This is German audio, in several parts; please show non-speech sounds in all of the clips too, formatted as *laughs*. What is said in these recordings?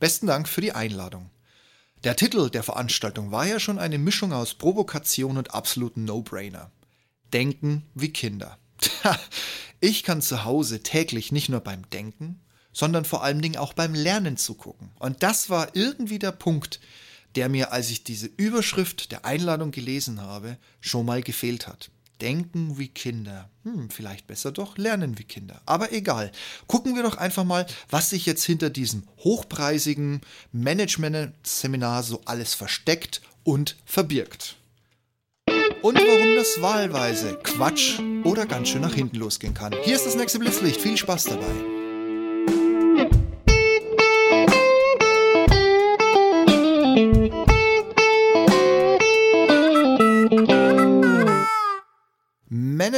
Besten Dank für die Einladung. Der Titel der Veranstaltung war ja schon eine Mischung aus Provokation und absoluten No-Brainer. Denken wie Kinder. ich kann zu Hause täglich nicht nur beim Denken, sondern vor allen Dingen auch beim Lernen zugucken. Und das war irgendwie der Punkt, der mir, als ich diese Überschrift der Einladung gelesen habe, schon mal gefehlt hat. Denken wie Kinder. Hm, vielleicht besser doch lernen wie Kinder. Aber egal. Gucken wir doch einfach mal, was sich jetzt hinter diesem hochpreisigen Management-Seminar so alles versteckt und verbirgt. Und warum das wahlweise Quatsch oder ganz schön nach hinten losgehen kann. Hier ist das nächste Blitzlicht. Viel Spaß dabei.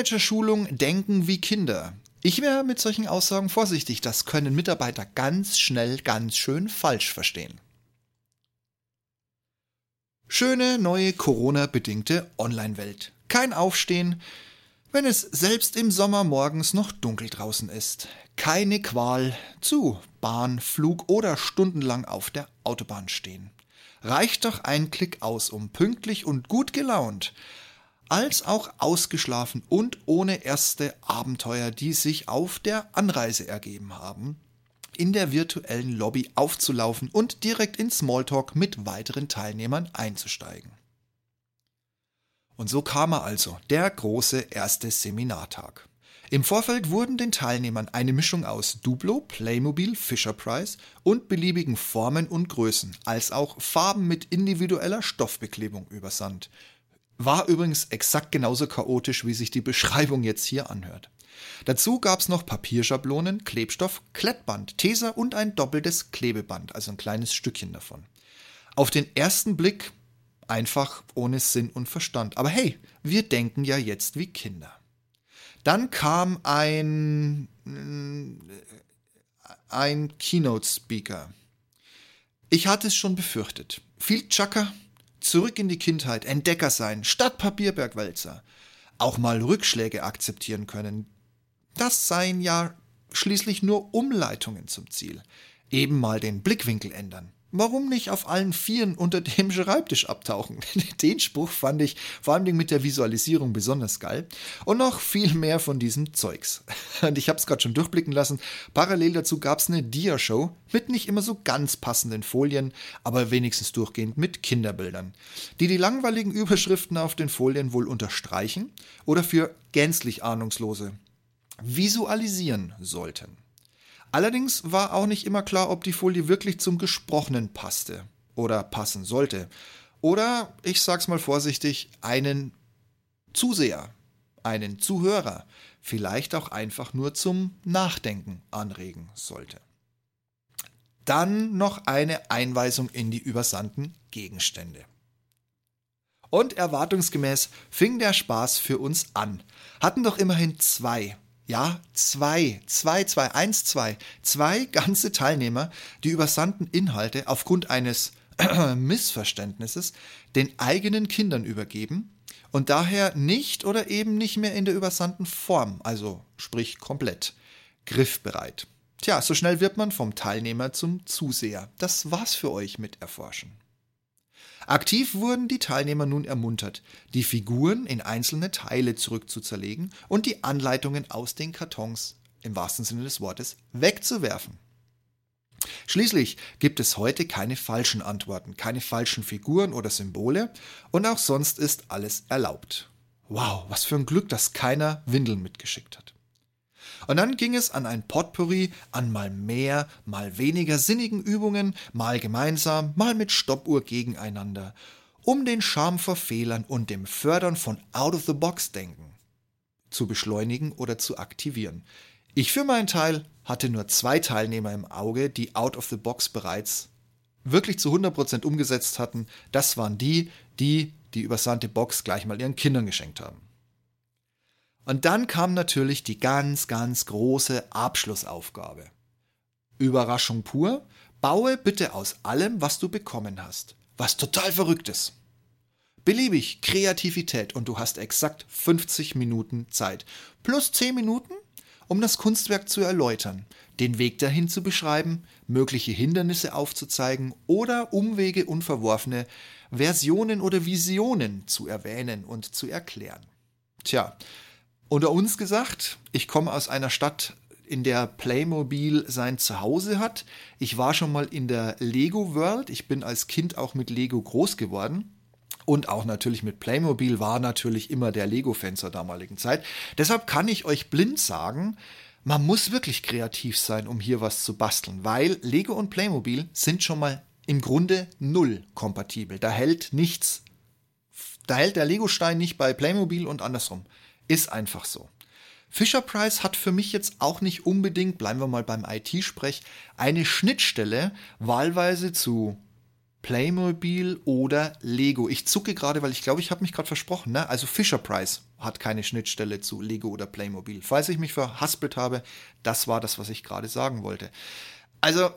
Managerschulung Denken wie Kinder. Ich wäre mit solchen Aussagen vorsichtig, das können Mitarbeiter ganz schnell ganz schön falsch verstehen. Schöne neue Corona-bedingte Online-Welt. Kein Aufstehen, wenn es selbst im Sommer morgens noch dunkel draußen ist. Keine Qual zu Bahn, Flug oder stundenlang auf der Autobahn stehen. Reicht doch ein Klick aus, um pünktlich und gut gelaunt als auch ausgeschlafen und ohne erste Abenteuer, die sich auf der Anreise ergeben haben, in der virtuellen Lobby aufzulaufen und direkt in Smalltalk mit weiteren Teilnehmern einzusteigen. Und so kam er also, der große erste Seminartag. Im Vorfeld wurden den Teilnehmern eine Mischung aus Duplo, Playmobil, Fisher Price und beliebigen Formen und Größen, als auch Farben mit individueller Stoffbeklebung übersandt, war übrigens exakt genauso chaotisch, wie sich die Beschreibung jetzt hier anhört. Dazu gab es noch Papierschablonen, Klebstoff, Klettband, Teser und ein doppeltes Klebeband, also ein kleines Stückchen davon. Auf den ersten Blick einfach ohne Sinn und Verstand. Aber hey, wir denken ja jetzt wie Kinder. Dann kam ein, ein Keynote-Speaker. Ich hatte es schon befürchtet. Viel Chaka, Zurück in die Kindheit, Entdecker sein, statt Papierbergwälzer. Auch mal Rückschläge akzeptieren können. Das seien ja schließlich nur Umleitungen zum Ziel. Eben mal den Blickwinkel ändern. Warum nicht auf allen Vieren unter dem Schreibtisch abtauchen? *laughs* Den Spruch fand ich vor allem mit der Visualisierung besonders geil. Und noch viel mehr von diesem Zeugs. *laughs* Und ich habe es gerade schon durchblicken lassen. Parallel dazu gab es eine Dia-Show mit nicht immer so ganz passenden Folien, aber wenigstens durchgehend mit Kinderbildern, die die langweiligen Überschriften auf den Folien wohl unterstreichen oder für gänzlich Ahnungslose visualisieren sollten. Allerdings war auch nicht immer klar, ob die Folie wirklich zum Gesprochenen passte oder passen sollte. Oder, ich sag's mal vorsichtig, einen Zuseher, einen Zuhörer, vielleicht auch einfach nur zum Nachdenken anregen sollte. Dann noch eine Einweisung in die übersandten Gegenstände. Und erwartungsgemäß fing der Spaß für uns an. Hatten doch immerhin zwei ja, zwei, zwei, zwei, eins, zwei, zwei ganze Teilnehmer, die übersandten Inhalte aufgrund eines *clears throat* Missverständnisses den eigenen Kindern übergeben und daher nicht oder eben nicht mehr in der übersandten Form, also sprich komplett, griffbereit. Tja, so schnell wird man vom Teilnehmer zum Zuseher. Das war's für euch mit Erforschen. Aktiv wurden die Teilnehmer nun ermuntert, die Figuren in einzelne Teile zurückzuzerlegen und die Anleitungen aus den Kartons, im wahrsten Sinne des Wortes, wegzuwerfen. Schließlich gibt es heute keine falschen Antworten, keine falschen Figuren oder Symbole und auch sonst ist alles erlaubt. Wow, was für ein Glück, dass keiner Windeln mitgeschickt hat. Und dann ging es an ein Potpourri an mal mehr, mal weniger sinnigen Übungen, mal gemeinsam, mal mit Stoppuhr gegeneinander, um den Charme vor Fehlern und dem Fördern von Out-of-the-Box-Denken zu beschleunigen oder zu aktivieren. Ich für meinen Teil hatte nur zwei Teilnehmer im Auge, die Out-of-the-Box bereits wirklich zu 100% umgesetzt hatten. Das waren die, die die übersandte Box gleich mal ihren Kindern geschenkt haben. Und dann kam natürlich die ganz, ganz große Abschlussaufgabe. Überraschung pur, baue bitte aus allem, was du bekommen hast. Was total Verrücktes. Beliebig, Kreativität und du hast exakt 50 Minuten Zeit. Plus 10 Minuten, um das Kunstwerk zu erläutern, den Weg dahin zu beschreiben, mögliche Hindernisse aufzuzeigen oder Umwege und verworfene Versionen oder Visionen zu erwähnen und zu erklären. Tja, unter uns gesagt, ich komme aus einer Stadt, in der Playmobil sein Zuhause hat. Ich war schon mal in der Lego World. Ich bin als Kind auch mit Lego groß geworden. Und auch natürlich mit Playmobil war natürlich immer der Lego-Fan zur damaligen Zeit. Deshalb kann ich euch blind sagen, man muss wirklich kreativ sein, um hier was zu basteln, weil Lego und Playmobil sind schon mal im Grunde null kompatibel. Da hält nichts, da hält der Lego-Stein nicht bei Playmobil und andersrum. Ist einfach so. Fisher Price hat für mich jetzt auch nicht unbedingt, bleiben wir mal beim IT-Sprech, eine Schnittstelle wahlweise zu Playmobil oder Lego. Ich zucke gerade, weil ich glaube, ich habe mich gerade versprochen. Ne? Also Fisher Price hat keine Schnittstelle zu Lego oder Playmobil. Falls ich mich verhaspelt habe, das war das, was ich gerade sagen wollte. Also,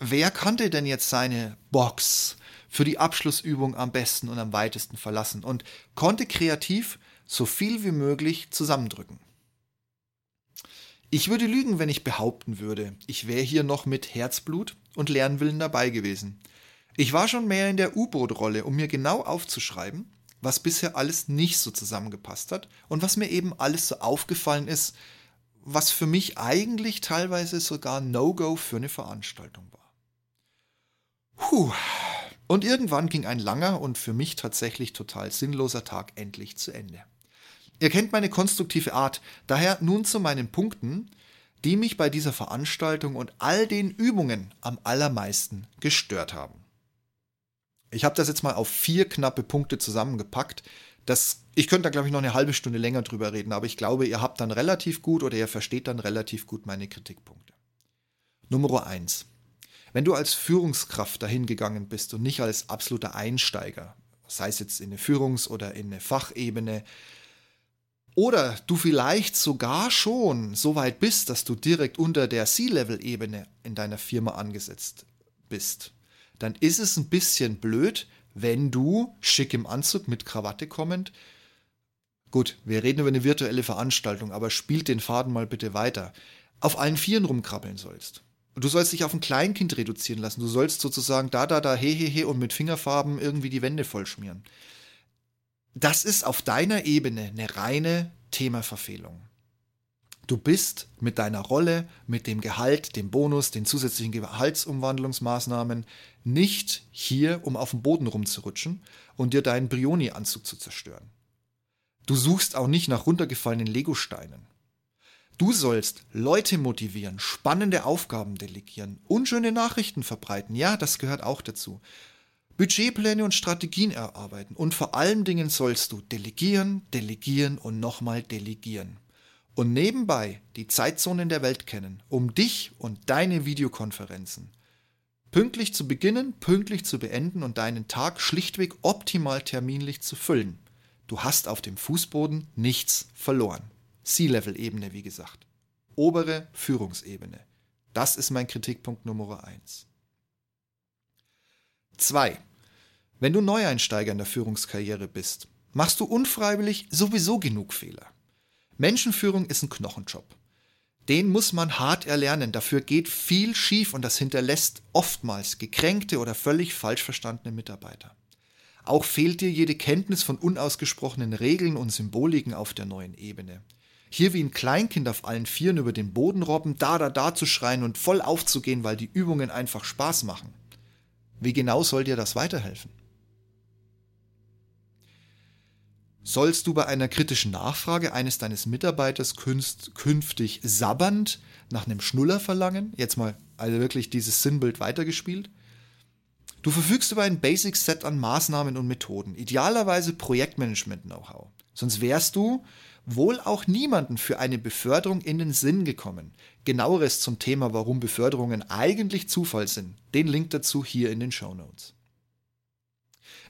wer konnte denn jetzt seine Box für die Abschlussübung am besten und am weitesten verlassen und konnte kreativ so viel wie möglich zusammendrücken? Ich würde lügen, wenn ich behaupten würde, ich wäre hier noch mit Herzblut und Lernwillen dabei gewesen. Ich war schon mehr in der U-Boot-Rolle, um mir genau aufzuschreiben, was bisher alles nicht so zusammengepasst hat und was mir eben alles so aufgefallen ist, was für mich eigentlich teilweise sogar No-Go für eine Veranstaltung war. Puh. Und irgendwann ging ein langer und für mich tatsächlich total sinnloser Tag endlich zu Ende. Ihr kennt meine konstruktive Art, daher nun zu meinen Punkten, die mich bei dieser Veranstaltung und all den Übungen am allermeisten gestört haben. Ich habe das jetzt mal auf vier knappe Punkte zusammengepackt. Das, ich könnte da, glaube ich, noch eine halbe Stunde länger drüber reden, aber ich glaube, ihr habt dann relativ gut oder ihr versteht dann relativ gut meine Kritikpunkte. Nummer eins: Wenn du als Führungskraft dahin gegangen bist und nicht als absoluter Einsteiger, sei es jetzt in eine Führungs- oder in eine Fachebene, oder du vielleicht sogar schon so weit bist, dass du direkt unter der C-Level-Ebene in deiner Firma angesetzt bist. Dann ist es ein bisschen blöd, wenn du schick im Anzug mit Krawatte kommend, gut, wir reden über eine virtuelle Veranstaltung, aber spielt den Faden mal bitte weiter, auf allen Vieren rumkrabbeln sollst. Du sollst dich auf ein Kleinkind reduzieren lassen. Du sollst sozusagen da, da, da, he, he, he und mit Fingerfarben irgendwie die Wände vollschmieren das ist auf deiner Ebene eine reine Themaverfehlung. Du bist mit deiner Rolle, mit dem Gehalt, dem Bonus, den zusätzlichen Gehaltsumwandlungsmaßnahmen nicht hier, um auf dem Boden rumzurutschen und dir deinen Brioni-Anzug zu zerstören. Du suchst auch nicht nach runtergefallenen Legosteinen. Du sollst Leute motivieren, spannende Aufgaben delegieren, unschöne Nachrichten verbreiten. Ja, das gehört auch dazu. Budgetpläne und Strategien erarbeiten und vor allen Dingen sollst du delegieren, delegieren und nochmal delegieren. Und nebenbei die Zeitzonen der Welt kennen, um dich und deine Videokonferenzen pünktlich zu beginnen, pünktlich zu beenden und deinen Tag schlichtweg optimal terminlich zu füllen. Du hast auf dem Fußboden nichts verloren. C-Level-Ebene, wie gesagt. Obere Führungsebene. Das ist mein Kritikpunkt Nummer eins. Zwei. Wenn du Neueinsteiger in der Führungskarriere bist, machst du unfreiwillig sowieso genug Fehler. Menschenführung ist ein Knochenjob. Den muss man hart erlernen, dafür geht viel schief und das hinterlässt oftmals gekränkte oder völlig falsch verstandene Mitarbeiter. Auch fehlt dir jede Kenntnis von unausgesprochenen Regeln und Symboliken auf der neuen Ebene. Hier wie ein Kleinkind auf allen Vieren über den Boden robben, da da da zu schreien und voll aufzugehen, weil die Übungen einfach Spaß machen. Wie genau soll dir das weiterhelfen? Sollst du bei einer kritischen Nachfrage eines deines Mitarbeiters künftig sabbernd nach einem Schnuller verlangen? Jetzt mal also wirklich dieses Sinnbild weitergespielt. Du verfügst über ein Basic Set an Maßnahmen und Methoden, idealerweise Projektmanagement-Know-how. Sonst wärst du wohl auch niemanden für eine Beförderung in den Sinn gekommen. Genaueres zum Thema, warum Beförderungen eigentlich Zufall sind, den Link dazu hier in den Show Notes.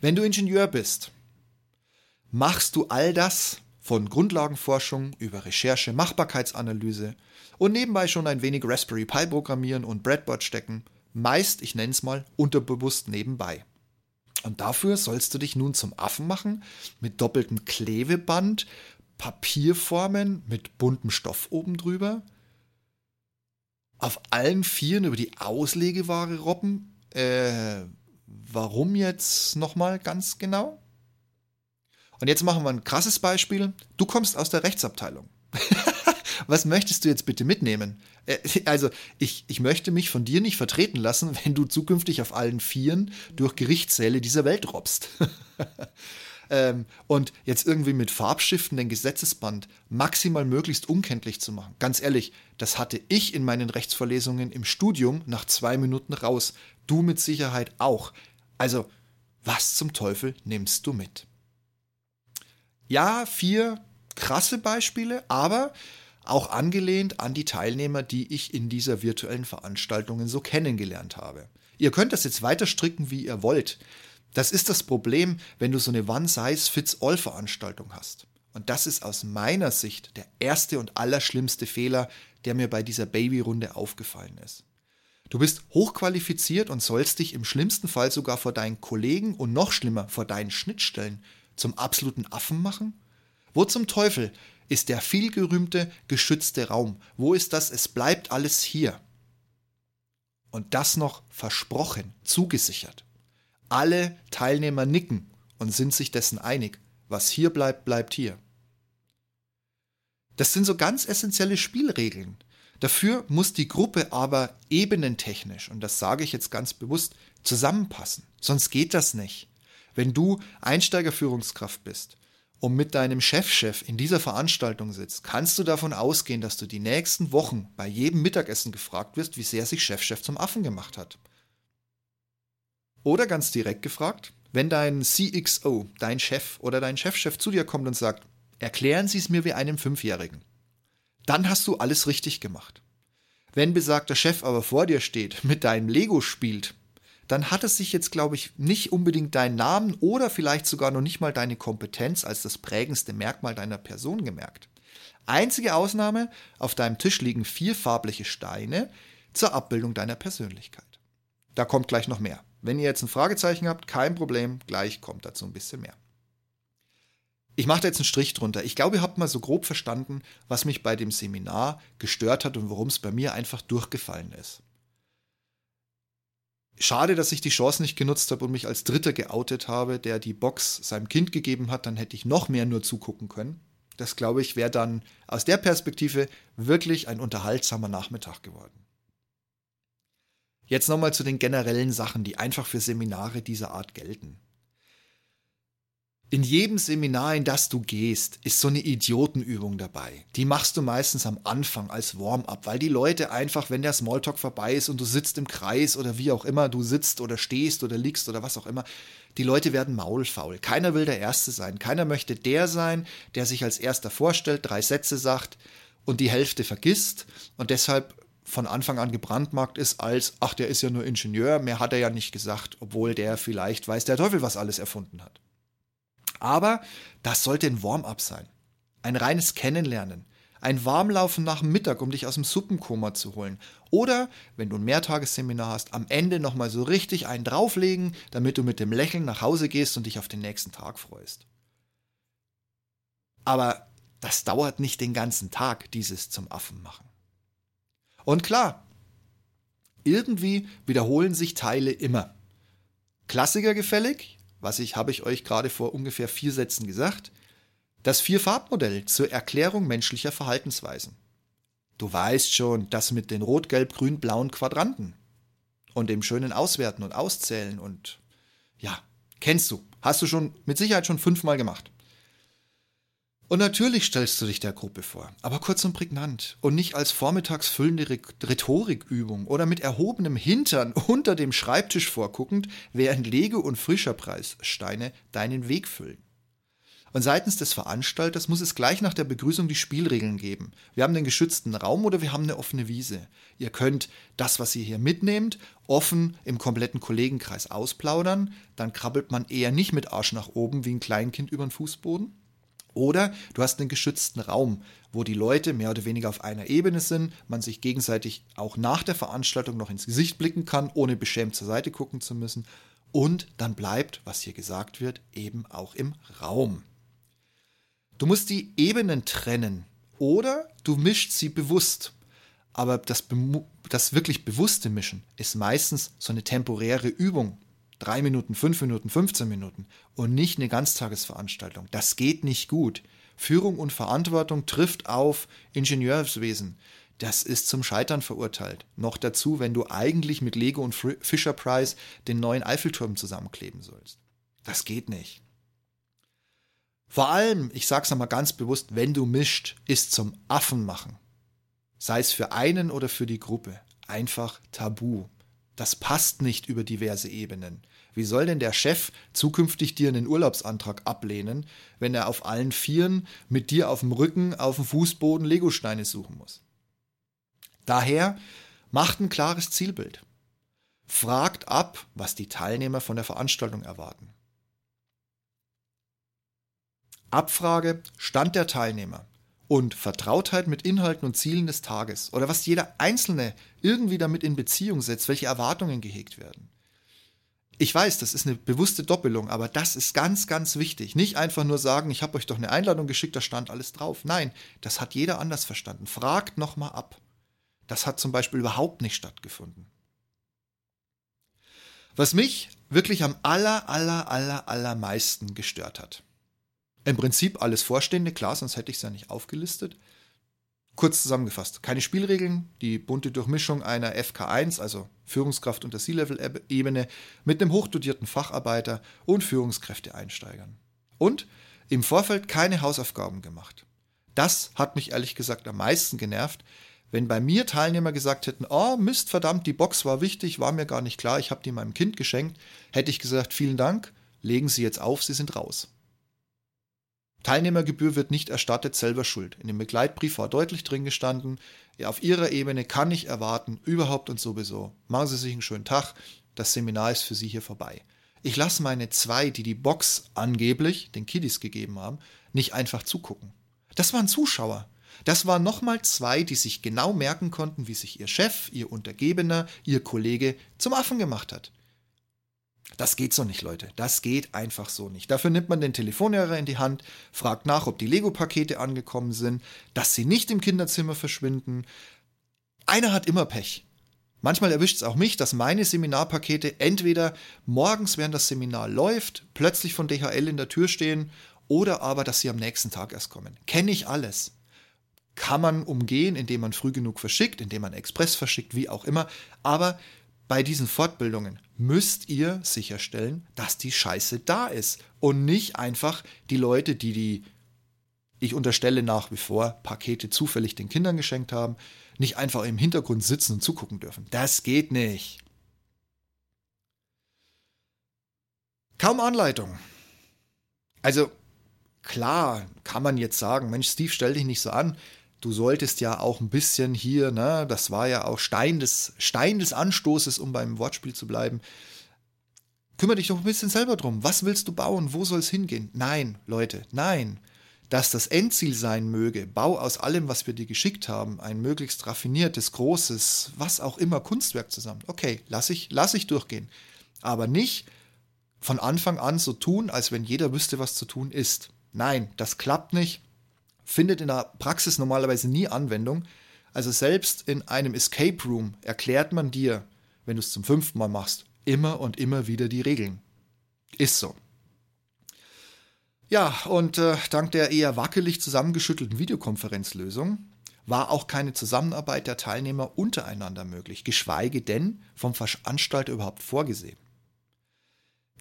Wenn du Ingenieur bist, machst du all das von Grundlagenforschung über Recherche, Machbarkeitsanalyse und nebenbei schon ein wenig Raspberry Pi programmieren und Breadboard stecken, meist, ich nenne es mal, unterbewusst nebenbei. Und dafür sollst du dich nun zum Affen machen, mit doppeltem Klebeband Papierformen mit buntem Stoff oben drüber, auf allen Vieren über die Auslegeware robben. Äh, warum jetzt nochmal ganz genau? Und jetzt machen wir ein krasses Beispiel. Du kommst aus der Rechtsabteilung. *laughs* Was möchtest du jetzt bitte mitnehmen? Äh, also, ich, ich möchte mich von dir nicht vertreten lassen, wenn du zukünftig auf allen Vieren durch Gerichtssäle dieser Welt robbst. *laughs* ähm, und jetzt irgendwie mit Farbstiften den Gesetzesband maximal möglichst unkenntlich zu machen. Ganz ehrlich, das hatte ich in meinen Rechtsvorlesungen im Studium nach zwei Minuten raus. Du mit Sicherheit auch. Also, was zum Teufel nimmst du mit? Ja, vier krasse Beispiele, aber auch angelehnt an die Teilnehmer, die ich in dieser virtuellen Veranstaltungen so kennengelernt habe. Ihr könnt das jetzt weiter stricken, wie ihr wollt. Das ist das Problem, wenn du so eine One-Size-Fits-All-Veranstaltung hast. Und das ist aus meiner Sicht der erste und allerschlimmste Fehler, der mir bei dieser Babyrunde aufgefallen ist. Du bist hochqualifiziert und sollst dich im schlimmsten Fall sogar vor deinen Kollegen und noch schlimmer vor deinen Schnittstellen zum absoluten Affen machen? Wo zum Teufel ist der vielgerühmte geschützte Raum? Wo ist das? Es bleibt alles hier. Und das noch versprochen, zugesichert. Alle Teilnehmer nicken und sind sich dessen einig. Was hier bleibt, bleibt hier. Das sind so ganz essentielle Spielregeln. Dafür muss die Gruppe aber ebenentechnisch, und das sage ich jetzt ganz bewusst, zusammenpassen. Sonst geht das nicht. Wenn du Einsteigerführungskraft bist und mit deinem Chefchef -Chef in dieser Veranstaltung sitzt, kannst du davon ausgehen, dass du die nächsten Wochen bei jedem Mittagessen gefragt wirst, wie sehr sich Chefchef -Chef zum Affen gemacht hat. Oder ganz direkt gefragt, wenn dein CXO, dein Chef oder dein Chefchef -Chef zu dir kommt und sagt, erklären Sie es mir wie einem Fünfjährigen, dann hast du alles richtig gemacht. Wenn besagter Chef aber vor dir steht, mit deinem Lego spielt dann hat es sich jetzt, glaube ich, nicht unbedingt deinen Namen oder vielleicht sogar noch nicht mal deine Kompetenz als das prägendste Merkmal deiner Person gemerkt. Einzige Ausnahme, auf deinem Tisch liegen vier farbliche Steine zur Abbildung deiner Persönlichkeit. Da kommt gleich noch mehr. Wenn ihr jetzt ein Fragezeichen habt, kein Problem, gleich kommt dazu ein bisschen mehr. Ich mache da jetzt einen Strich drunter. Ich glaube, ihr habt mal so grob verstanden, was mich bei dem Seminar gestört hat und warum es bei mir einfach durchgefallen ist. Schade, dass ich die Chance nicht genutzt habe und mich als Dritter geoutet habe, der die Box seinem Kind gegeben hat, dann hätte ich noch mehr nur zugucken können. Das, glaube ich, wäre dann aus der Perspektive wirklich ein unterhaltsamer Nachmittag geworden. Jetzt nochmal zu den generellen Sachen, die einfach für Seminare dieser Art gelten. In jedem Seminar, in das du gehst, ist so eine Idiotenübung dabei. Die machst du meistens am Anfang als Warm-up, weil die Leute einfach, wenn der Smalltalk vorbei ist und du sitzt im Kreis oder wie auch immer du sitzt oder stehst oder liegst oder was auch immer, die Leute werden maulfaul. Keiner will der Erste sein. Keiner möchte der sein, der sich als Erster vorstellt, drei Sätze sagt und die Hälfte vergisst und deshalb von Anfang an gebrandmarkt ist als, ach, der ist ja nur Ingenieur, mehr hat er ja nicht gesagt, obwohl der vielleicht weiß der Teufel, was alles erfunden hat. Aber das sollte ein Warm-up sein. Ein reines Kennenlernen. Ein Warmlaufen nach dem Mittag, um dich aus dem Suppenkoma zu holen. Oder, wenn du ein Mehrtagesseminar hast, am Ende nochmal so richtig einen drauflegen, damit du mit dem Lächeln nach Hause gehst und dich auf den nächsten Tag freust. Aber das dauert nicht den ganzen Tag, dieses zum Affen machen. Und klar, irgendwie wiederholen sich Teile immer. Klassiker gefällig, was ich, habe ich euch gerade vor ungefähr vier Sätzen gesagt, das Vier-Farbmodell zur Erklärung menschlicher Verhaltensweisen. Du weißt schon, das mit den rot-gelb-grün-blauen Quadranten und dem schönen Auswerten und Auszählen und ja, kennst du, hast du schon mit Sicherheit schon fünfmal gemacht. Und natürlich stellst du dich der Gruppe vor, aber kurz und prägnant und nicht als vormittags füllende Rhetorikübung oder mit erhobenem Hintern *laughs* unter dem Schreibtisch vorguckend, während Lego und Frischerpreissteine deinen Weg füllen. Und seitens des Veranstalters muss es gleich nach der Begrüßung die Spielregeln geben. Wir haben den geschützten Raum oder wir haben eine offene Wiese. Ihr könnt das, was ihr hier mitnehmt, offen im kompletten Kollegenkreis ausplaudern. Dann krabbelt man eher nicht mit Arsch nach oben wie ein Kleinkind über den Fußboden. Oder du hast einen geschützten Raum, wo die Leute mehr oder weniger auf einer Ebene sind, man sich gegenseitig auch nach der Veranstaltung noch ins Gesicht blicken kann, ohne beschämt zur Seite gucken zu müssen. Und dann bleibt, was hier gesagt wird, eben auch im Raum. Du musst die Ebenen trennen oder du mischst sie bewusst. Aber das, das wirklich bewusste Mischen ist meistens so eine temporäre Übung. Drei Minuten, fünf Minuten, 15 Minuten und nicht eine Ganztagesveranstaltung. Das geht nicht gut. Führung und Verantwortung trifft auf Ingenieurswesen. Das ist zum Scheitern verurteilt. Noch dazu, wenn du eigentlich mit Lego und Fisher Price den neuen Eiffelturm zusammenkleben sollst. Das geht nicht. Vor allem, ich sag's nochmal ganz bewusst, wenn du mischt, ist zum Affen machen. Sei es für einen oder für die Gruppe. Einfach tabu. Das passt nicht über diverse Ebenen. Wie soll denn der Chef zukünftig dir einen Urlaubsantrag ablehnen, wenn er auf allen Vieren mit dir auf dem Rücken auf dem Fußboden Legosteine suchen muss? Daher macht ein klares Zielbild. Fragt ab, was die Teilnehmer von der Veranstaltung erwarten. Abfrage, Stand der Teilnehmer und Vertrautheit mit Inhalten und Zielen des Tages oder was jeder Einzelne irgendwie damit in Beziehung setzt, welche Erwartungen gehegt werden. Ich weiß, das ist eine bewusste Doppelung, aber das ist ganz, ganz wichtig. Nicht einfach nur sagen, ich habe euch doch eine Einladung geschickt, da stand alles drauf. Nein, das hat jeder anders verstanden. Fragt nochmal ab. Das hat zum Beispiel überhaupt nicht stattgefunden. Was mich wirklich am aller, aller, aller, allermeisten gestört hat, im Prinzip alles Vorstehende, klar, sonst hätte ich es ja nicht aufgelistet. Kurz zusammengefasst, keine Spielregeln, die bunte Durchmischung einer FK1, also Führungskraft unter C-Level-Ebene, mit einem hochdotierten Facharbeiter und Führungskräfte-Einsteigern. Und im Vorfeld keine Hausaufgaben gemacht. Das hat mich ehrlich gesagt am meisten genervt, wenn bei mir Teilnehmer gesagt hätten, oh Mist, verdammt, die Box war wichtig, war mir gar nicht klar, ich habe die meinem Kind geschenkt, hätte ich gesagt, vielen Dank, legen Sie jetzt auf, Sie sind raus. Teilnehmergebühr wird nicht erstattet, selber schuld. In dem Begleitbrief war deutlich drin gestanden, ja, auf Ihrer Ebene kann ich erwarten, überhaupt und sowieso. Machen Sie sich einen schönen Tag, das Seminar ist für Sie hier vorbei. Ich lasse meine zwei, die die Box angeblich den Kiddies gegeben haben, nicht einfach zugucken. Das waren Zuschauer. Das waren nochmal zwei, die sich genau merken konnten, wie sich ihr Chef, ihr Untergebener, ihr Kollege zum Affen gemacht hat. Das geht so nicht, Leute. Das geht einfach so nicht. Dafür nimmt man den Telefonhörer in die Hand, fragt nach, ob die Lego-Pakete angekommen sind, dass sie nicht im Kinderzimmer verschwinden. Einer hat immer Pech. Manchmal erwischt es auch mich, dass meine Seminarpakete entweder morgens, während das Seminar läuft, plötzlich von DHL in der Tür stehen oder aber, dass sie am nächsten Tag erst kommen. Kenne ich alles. Kann man umgehen, indem man früh genug verschickt, indem man Express verschickt, wie auch immer. Aber bei diesen Fortbildungen müsst ihr sicherstellen, dass die Scheiße da ist und nicht einfach die Leute, die die, ich unterstelle nach wie vor, Pakete zufällig den Kindern geschenkt haben, nicht einfach im Hintergrund sitzen und zugucken dürfen. Das geht nicht. Kaum Anleitung. Also klar kann man jetzt sagen, Mensch, Steve, stell dich nicht so an du solltest ja auch ein bisschen hier, ne, das war ja auch Stein des, Stein des Anstoßes, um beim Wortspiel zu bleiben. Kümmere dich doch ein bisschen selber drum. Was willst du bauen? Wo soll es hingehen? Nein, Leute, nein. Dass das Endziel sein möge, bau aus allem, was wir dir geschickt haben, ein möglichst raffiniertes, großes, was auch immer Kunstwerk zusammen. Okay, lass ich, lass ich durchgehen. Aber nicht von Anfang an so tun, als wenn jeder wüsste, was zu tun ist. Nein, das klappt nicht findet in der Praxis normalerweise nie Anwendung. Also selbst in einem Escape Room erklärt man dir, wenn du es zum fünften Mal machst, immer und immer wieder die Regeln. Ist so. Ja, und äh, dank der eher wackelig zusammengeschüttelten Videokonferenzlösung war auch keine Zusammenarbeit der Teilnehmer untereinander möglich, geschweige denn vom Veranstalter überhaupt vorgesehen.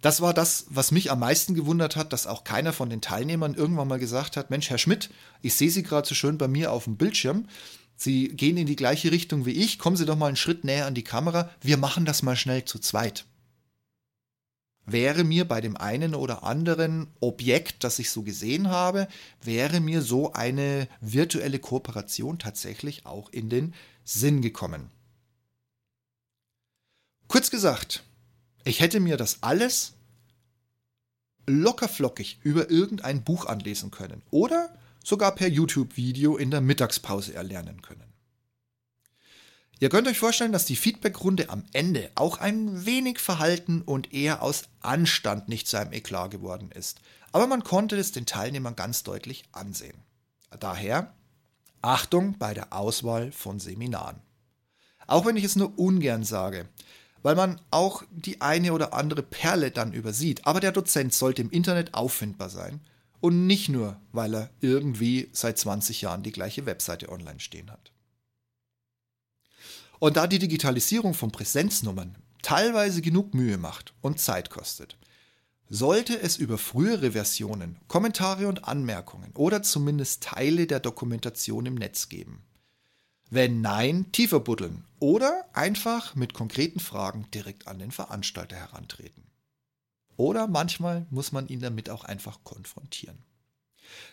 Das war das, was mich am meisten gewundert hat, dass auch keiner von den Teilnehmern irgendwann mal gesagt hat, Mensch, Herr Schmidt, ich sehe Sie gerade so schön bei mir auf dem Bildschirm. Sie gehen in die gleiche Richtung wie ich, kommen Sie doch mal einen Schritt näher an die Kamera, wir machen das mal schnell zu zweit. Wäre mir bei dem einen oder anderen Objekt, das ich so gesehen habe, wäre mir so eine virtuelle Kooperation tatsächlich auch in den Sinn gekommen. Kurz gesagt, ich hätte mir das alles lockerflockig über irgendein Buch anlesen können oder sogar per YouTube-Video in der Mittagspause erlernen können. Ihr könnt euch vorstellen, dass die Feedbackrunde am Ende auch ein wenig verhalten und eher aus Anstand nicht zu einem Eklat geworden ist. Aber man konnte es den Teilnehmern ganz deutlich ansehen. Daher Achtung bei der Auswahl von Seminaren. Auch wenn ich es nur ungern sage, weil man auch die eine oder andere Perle dann übersieht. Aber der Dozent sollte im Internet auffindbar sein und nicht nur, weil er irgendwie seit 20 Jahren die gleiche Webseite online stehen hat. Und da die Digitalisierung von Präsenznummern teilweise genug Mühe macht und Zeit kostet, sollte es über frühere Versionen Kommentare und Anmerkungen oder zumindest Teile der Dokumentation im Netz geben. Wenn nein, tiefer buddeln oder einfach mit konkreten Fragen direkt an den Veranstalter herantreten. Oder manchmal muss man ihn damit auch einfach konfrontieren.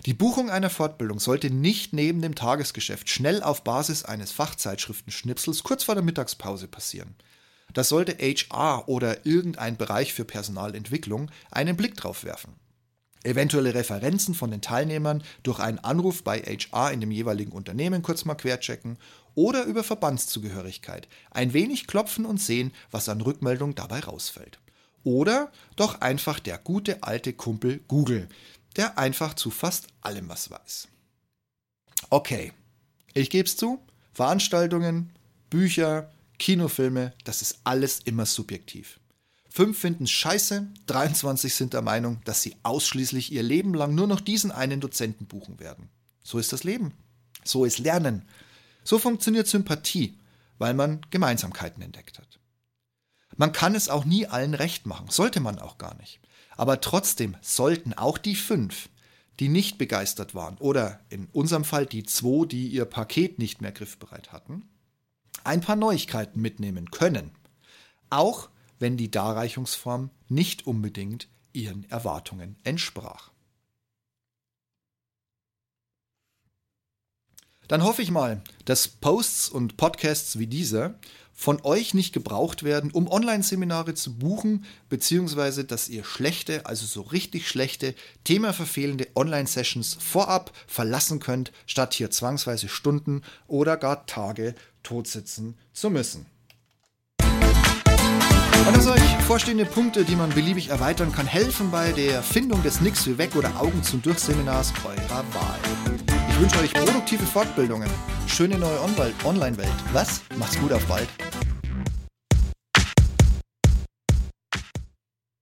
Die Buchung einer Fortbildung sollte nicht neben dem Tagesgeschäft schnell auf Basis eines Fachzeitschriftenschnipsels kurz vor der Mittagspause passieren. Da sollte HR oder irgendein Bereich für Personalentwicklung einen Blick drauf werfen. Eventuelle Referenzen von den Teilnehmern durch einen Anruf bei HR in dem jeweiligen Unternehmen kurz mal querchecken oder über Verbandszugehörigkeit ein wenig klopfen und sehen, was an Rückmeldung dabei rausfällt. Oder doch einfach der gute alte Kumpel Google, der einfach zu fast allem was weiß. Okay, ich gebe es zu, Veranstaltungen, Bücher, Kinofilme, das ist alles immer subjektiv. Fünf finden es scheiße, 23 sind der Meinung, dass sie ausschließlich ihr Leben lang nur noch diesen einen Dozenten buchen werden. So ist das Leben. So ist Lernen. So funktioniert Sympathie, weil man Gemeinsamkeiten entdeckt hat. Man kann es auch nie allen recht machen, sollte man auch gar nicht. Aber trotzdem sollten auch die fünf, die nicht begeistert waren, oder in unserem Fall die zwei, die ihr Paket nicht mehr griffbereit hatten, ein paar Neuigkeiten mitnehmen können. Auch wenn die Darreichungsform nicht unbedingt ihren Erwartungen entsprach. Dann hoffe ich mal, dass Posts und Podcasts wie dieser von euch nicht gebraucht werden, um Online-Seminare zu buchen, beziehungsweise dass ihr schlechte, also so richtig schlechte, themaverfehlende Online-Sessions vorab verlassen könnt, statt hier zwangsweise Stunden oder gar Tage totsitzen zu müssen. Und dass euch vorstehende Punkte, die man beliebig erweitern kann, helfen bei der Findung des Nix wie weg oder Augen zum Durchseminars eurer Wahl. Ich wünsche euch produktive Fortbildungen, schöne neue Online-Welt. Was? Macht's gut auf bald.